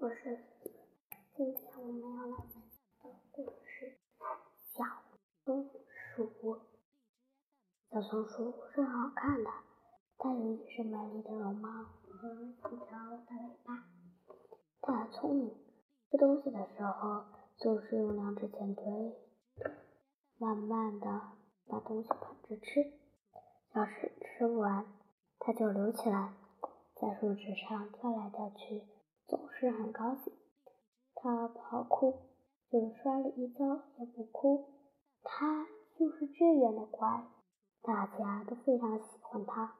我是今天我们要来分享的故事小松鼠。小松鼠是很好看的，它有一身美丽的绒毛和一条大尾巴。它很聪明，吃东西的时候总是用两只前腿慢慢的把东西捧着吃，要是吃不完，它就留起来，在树枝上跳来跳去。总是很高兴，他不好哭，就是摔了一跤也不哭，他就是这样的乖，大家都非常喜欢他。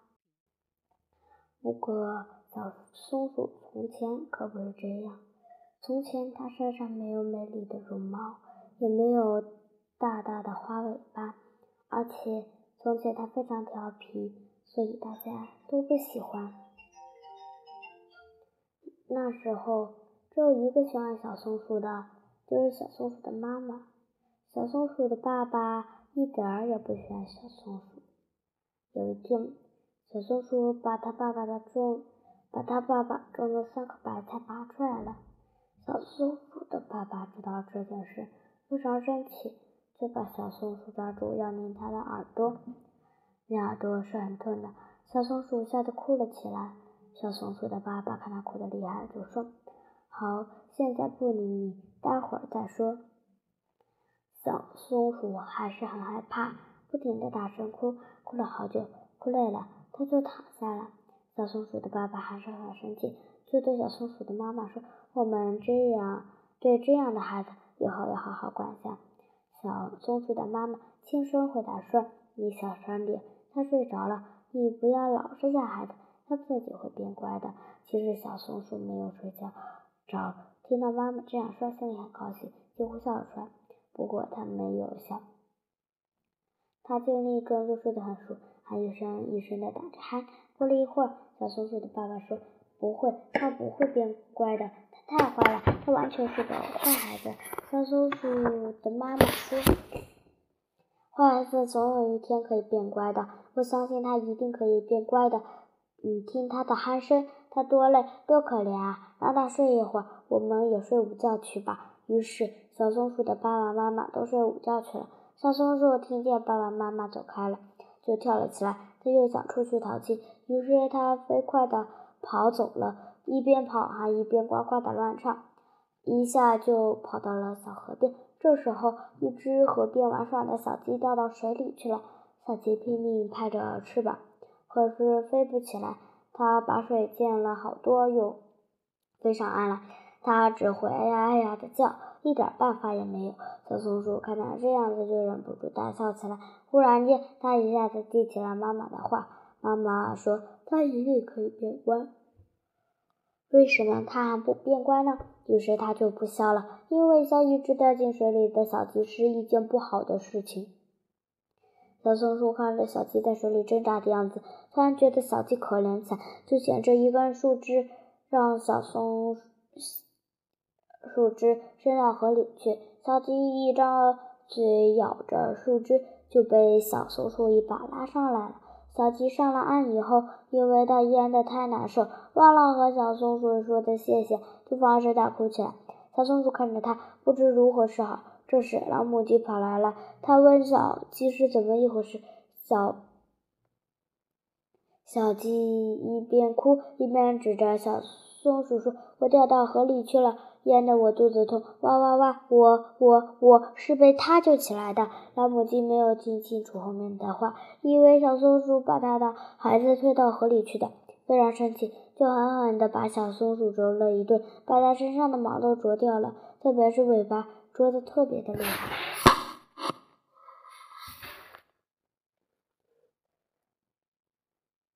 不过小松鼠从前可不是这样，从前它身上没有美丽的绒毛，也没有大大的花尾巴，而且从前它非常调皮，所以大家都不喜欢。那时候只有一个喜欢小松鼠的，就是小松鼠的妈妈。小松鼠的爸爸一点儿也不喜欢小松鼠。有一天，小松鼠把他爸爸的种，把他爸爸种的三颗白菜拔出来了。小松鼠的爸爸知道这件事，非常生气，就把小松鼠抓住要拧它的耳朵。拧耳朵是很痛的，小松鼠吓得哭了起来。小松鼠的爸爸看他哭得厉害，就说：“好，现在不理你，待会儿再说。”小松鼠还是很害怕，不停地大声哭，哭了好久，哭累了，它就躺下了。小松鼠的爸爸还是很生气，就对小松鼠的妈妈说：“我们这样对这样的孩子，以后要好好管教。”小松鼠的妈妈轻声回答说：“你小声点，他睡着了，你不要老是吓孩子。”他自己会变乖的。其实小松鼠没有睡觉着，听到妈妈这样说，心里很高兴，几乎笑了出来。不过他没有笑，他尽力装作睡得很熟，还一声一声的打着鼾。过了一会儿，小松鼠的爸爸说：“不会，他不会变乖的，他太坏了，他完全是个坏孩子。”小松鼠的妈妈说：“坏孩子总有一天可以变乖的，我相信他一定可以变乖的。”你听他的鼾声，他多累多可怜啊！让他睡一会儿，我们也睡午觉去吧。于是，小松鼠的爸爸妈妈都睡午觉去了。小松鼠听见爸爸妈妈走开了，就跳了起来。他又想出去淘气，于是他飞快地跑走了，一边跑还一边呱呱地乱唱，一下就跑到了小河边。这时候，一只河边玩耍的小鸡掉到水里去了。小鸡拼命拍着翅膀。可是飞不起来，它把水溅了好多，又飞上岸来。它只会哎呀哎呀的叫，一点办法也没有。小松鼠看它这样子，就忍不住大笑起来。忽然间，它一下子记起了妈妈的话：妈妈说它一定可以变乖。为什么它还不变乖呢？于是它就不笑了，因为像一只掉进水里的小鸡是一件不好的事情。小松鼠看着小鸡在水里挣扎的样子，突然觉得小鸡可怜惨，就捡着一根树枝，让小松树枝伸到河里去。小鸡一张嘴咬着树枝，就被小松鼠一把拉上来了。小鸡上了岸以后，因为它淹得太难受，忘了和小松鼠说的谢谢，就放声大哭起来。小松鼠看着它，不知如何是好。这时，老母鸡跑来了。它问小鸡是怎么一回事。小小鸡一边哭一边指着小松鼠说：“我掉到河里去了，淹得我肚子痛，哇哇哇！我我我是被它救起来的。”老母鸡没有听清楚后面的话，以为小松鼠把它的孩子推到河里去的，非常生气，就狠狠地把小松鼠啄了一顿，把它身上的毛都啄掉了，特别是尾巴。捉的特别的厉害，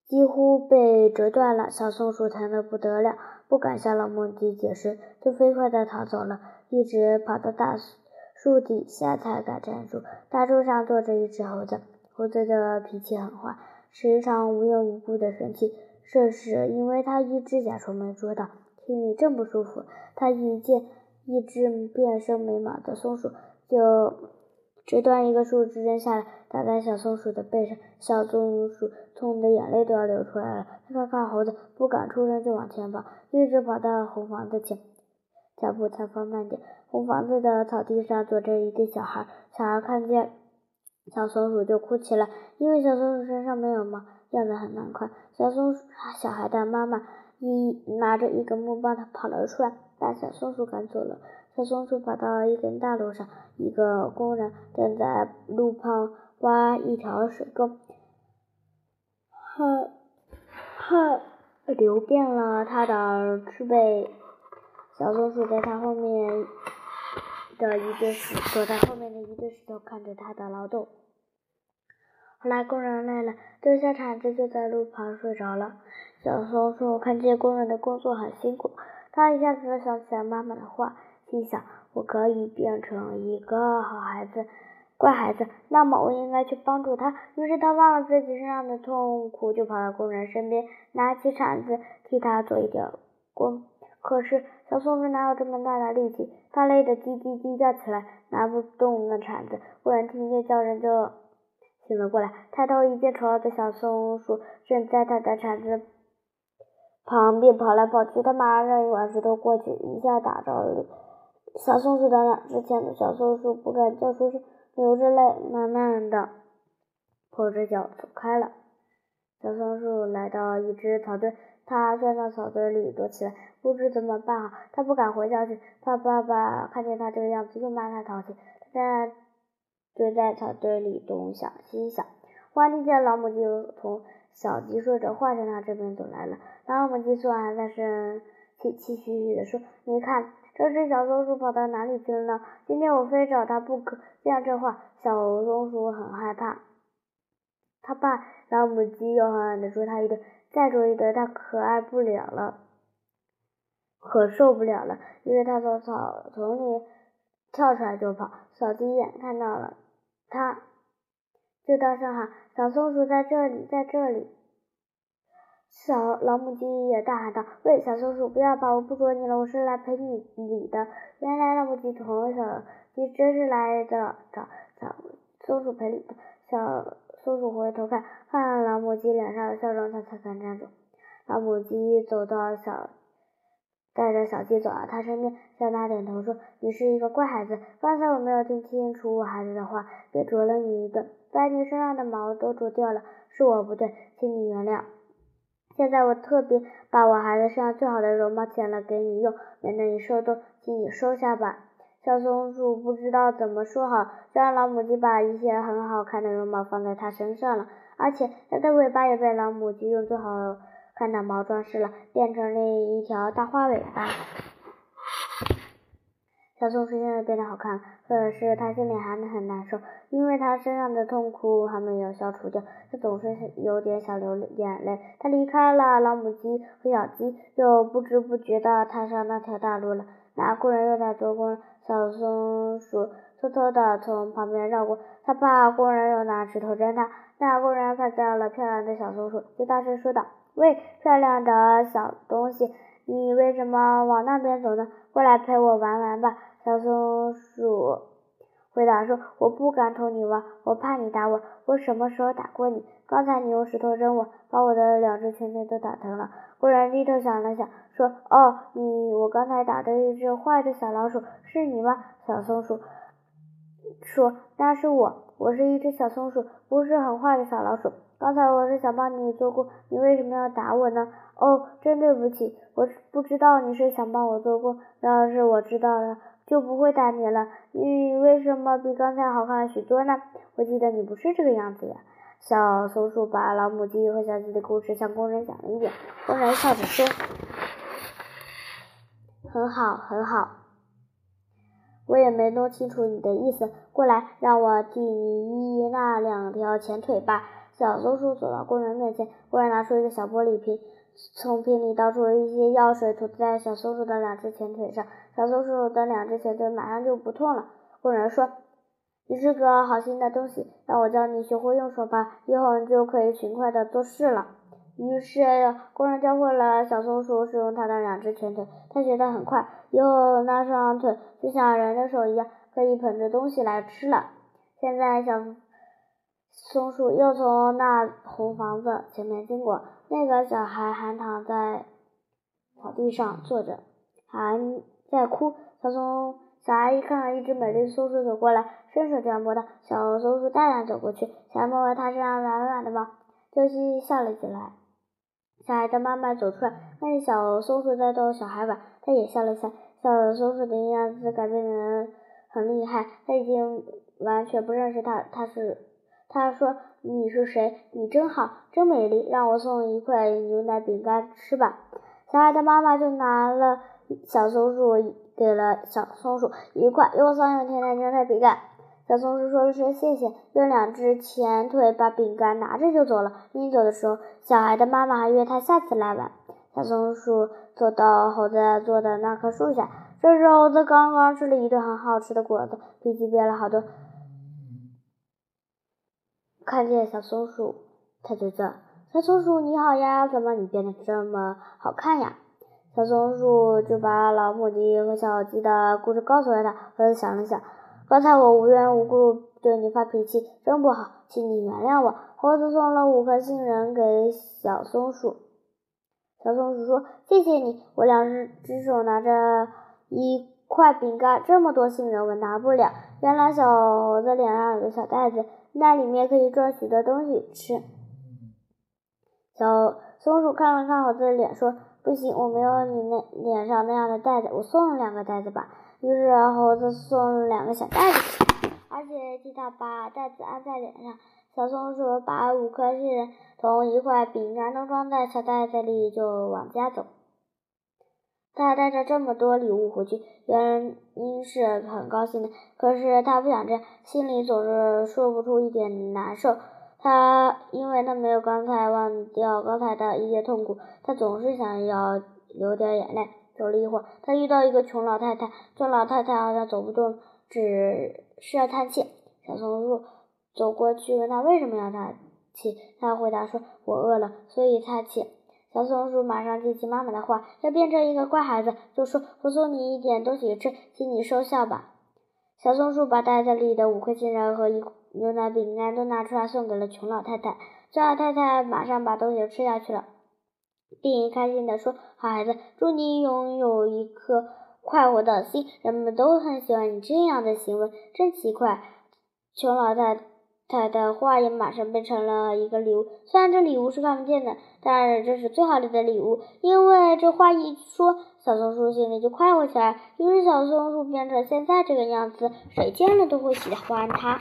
几乎被折断了。小松鼠疼得不得了，不敢向老母鸡解释，就飞快地逃走了，一直跑到大树底下才敢站住。大树上坐着一只猴子，猴子的脾气很坏，时常无缘无故的生气。这时因为它一只甲虫没捉到，心里正不舒服。它一见。一只变身没毛的松鼠就折断一个树枝扔下来，打在小松鼠的背上。小松鼠痛得眼泪都要流出来了。它看看猴子，不敢出声，就往前跑，一直跑到红房子前。脚步才放慢点。红房子的草地上坐着一个小孩，小孩看见小松鼠就哭起来，因为小松鼠身上没有毛，样子很难看。小松鼠小孩的妈妈一拿着一根木棒，他跑了出来，把小松鼠赶走了。小松鼠跑到一根大路上，一个工人正在路旁挖一条水沟，汗汗流遍了他的赤背。小松鼠在他后面的一堆石躲在后面的一堆石头，看着他的劳动。后来工人累了，丢下铲子就在路旁睡着了。小松鼠看见工人的工作很辛苦，他一下子想起了妈妈的话。心想：我可以变成一个好孩子、乖孩子，那么我应该去帮助他。于是他忘了自己身上的痛苦，就跑到工人身边，拿起铲子替他做一点工。可是小松鼠哪有这么大的力气？它累得叽叽叽叫起来，拿不动那铲子。工人听见叫声就醒了过来，抬头一见，丑陋的小松鼠正在他的铲子旁边跑来跑去。他马上扔一块石头过去，一下打着了。小松鼠的两只前的，小松鼠不敢叫出声，流着泪，慢慢的跛着脚走开了。小松鼠来到一只草堆，它钻到草堆里躲起来，不知怎么办好。它不敢回家去，怕爸爸看见它这个样子又骂它淘气。它蹲在草堆里东想西想，忽然听见老母鸡同小鸡说着话向他这边走来了。老母鸡说完，在声气气吁吁地说：“你看。”这只小松鼠跑到哪里去了呢？今天我非找它不可。讲这话，小松鼠很害怕，它怕老母鸡又狠狠地啄它一顿，再啄一顿，它可爱不了了，可受不了了。因为它从草丛里跳出来就跑。小鸡眼看到了它，就大声喊：“小松鼠在这里，在这里！”小老母鸡也大喊道：“喂，小松鼠，不要跑，我不啄你了，我是来陪你你的。”原来老母鸡同小鸡真是来的找小松鼠赔礼的。小松鼠回头看，看老母鸡脸上的笑容，它才肯站住。老母鸡走到小，带着小鸡走到它身边，向它点头说：“你是一个乖孩子，刚才我没有听清楚我孩子的话，便啄了你一顿，把你身上的毛都啄掉了，是我不对，请你原谅。”现在我特别把我孩子身上最好的绒毛剪了给你用，免得你受冻，请你收下吧。小松鼠不知道怎么说好，就让老母鸡把一些很好看的绒毛放在它身上了，而且它的尾巴也被老母鸡用最好看的毛装饰了，变成了一条大花尾巴。小松鼠现在变得好看了，可是它心里还很难受，因为它身上的痛苦还没有消除掉，它总是有点想流眼泪。它离开了老母鸡和小鸡，又不知不觉地踏上那条大路了。那工人又在做工，小松鼠偷偷地从旁边绕过，它怕工人又拿石头扔它。那工人看到了漂亮的小松鼠，就大声说道：“喂，漂亮的小东西，你为什么往那边走呢？过来陪我玩玩吧。”小松鼠回答说：“我不敢同你玩，我怕你打我。我什么时候打过你？刚才你用石头扔我，把我的两只前腿都打疼了。”忽然低头想了想，说：“哦，你，我刚才打的一只坏的小老鼠，是你吗？”小松鼠说：“那是我，我是一只小松鼠，不是很坏的小老鼠。刚才我是想帮你做工，你为什么要打我呢？”哦，真对不起，我不知道你是想帮我做工。要是我知道了。就不会打你了。你为什么比刚才好看许多呢？我记得你不是这个样子呀。小松鼠把老母鸡和小鸡的故事向工人讲了一遍。工人笑着说：“很好，很好。我也没弄清楚你的意思。过来，让我替你医那两条前腿吧。”小松鼠走到工人面前，工人拿出一个小玻璃瓶。从瓶里倒出一些药水，涂在小松鼠的两只前腿上。小松鼠的两只前腿马上就不痛了。工人说：“你是个好心的东西，让我教你学会用手吧，以后你就可以勤快的做事了。”于是工人教会了小松鼠使用它的两只前腿，它学得很快，以后那双腿就像人的手一样，可以捧着东西来吃了。现在小松鼠又从那红房子前面经过。那个小孩还躺在草地上坐着，还在哭。小松小阿姨看到一只美丽的松鼠走过来，伸手就要摸它。小松鼠大胆走过去，想摸摸它身上软软的毛，就嘻嘻笑了起来。小孩的妈妈走出来，看见小松鼠在逗小孩玩，她也笑了笑。小松鼠的样子改变的很厉害，他已经完全不认识它。他是，他说：“你是谁？你真好，真美丽，让我送一块牛奶饼干吃吧。”小孩的妈妈就拿了小松鼠。给了小松鼠一块又酸又甜的牛奶饼干。小松鼠说了声谢谢，用两只前腿把饼干拿着就走了。临走的时候，小孩的妈妈还约他下次来玩。小松鼠走到猴子坐的那棵树下，这时猴子刚刚吃了一顿很好吃的果子，脾气变了好多。看见小松鼠，他就叫：“小松鼠你好呀，怎么你变得这么好看呀？”小松鼠就把老母鸡和小鸡的故事告诉了他。猴子想了想，刚才我无缘无故对你发脾气，真不好，请你原谅我。猴子送了五颗杏仁给小松鼠。小松鼠说：“谢谢你，我两只只手拿着一块饼干，这么多杏仁我拿不了。”原来小猴子脸上有个小袋子，那里面可以装许多东西吃。小松鼠看了看猴子的脸，说。不行，我没有你那脸上那样的袋子，我送两个袋子吧。于是猴子送了两个小袋子，而且替他把袋子安在脸上。小松鼠把五颗杏仁同一块饼干都装在小袋子里，就往家走。他带着这么多礼物回去，原因是很高兴的，可是他不想这样，心里总是说不出一点难受。他因为他没有刚才忘掉刚才的一些痛苦，他总是想要流点眼泪。走了一会儿，他遇到一个穷老太太，这老太太好像走不动，只是叹气。小松鼠走过去问他为什么要叹气，他回答说：“我饿了，所以叹气。”小松鼠马上记起妈妈的话，要变成一个乖孩子，就说：“我送你一点东西吃，请你收下吧。”小松鼠把袋子里的五颗杏仁和一牛奶饼干都拿出来送给了穷老太太。穷老太太马上把东西吃下去了，并开心地说：“好孩子，祝你拥有一颗快活的心，人们都很喜欢你这样的行为，真奇怪。”穷老太他的话也马上变成了一个礼物。虽然这礼物是看不见的，但这是最好的礼物，因为这话一说。小松鼠心里就快活起来，于是小松鼠变成现在这个样子，谁见了都会喜欢它。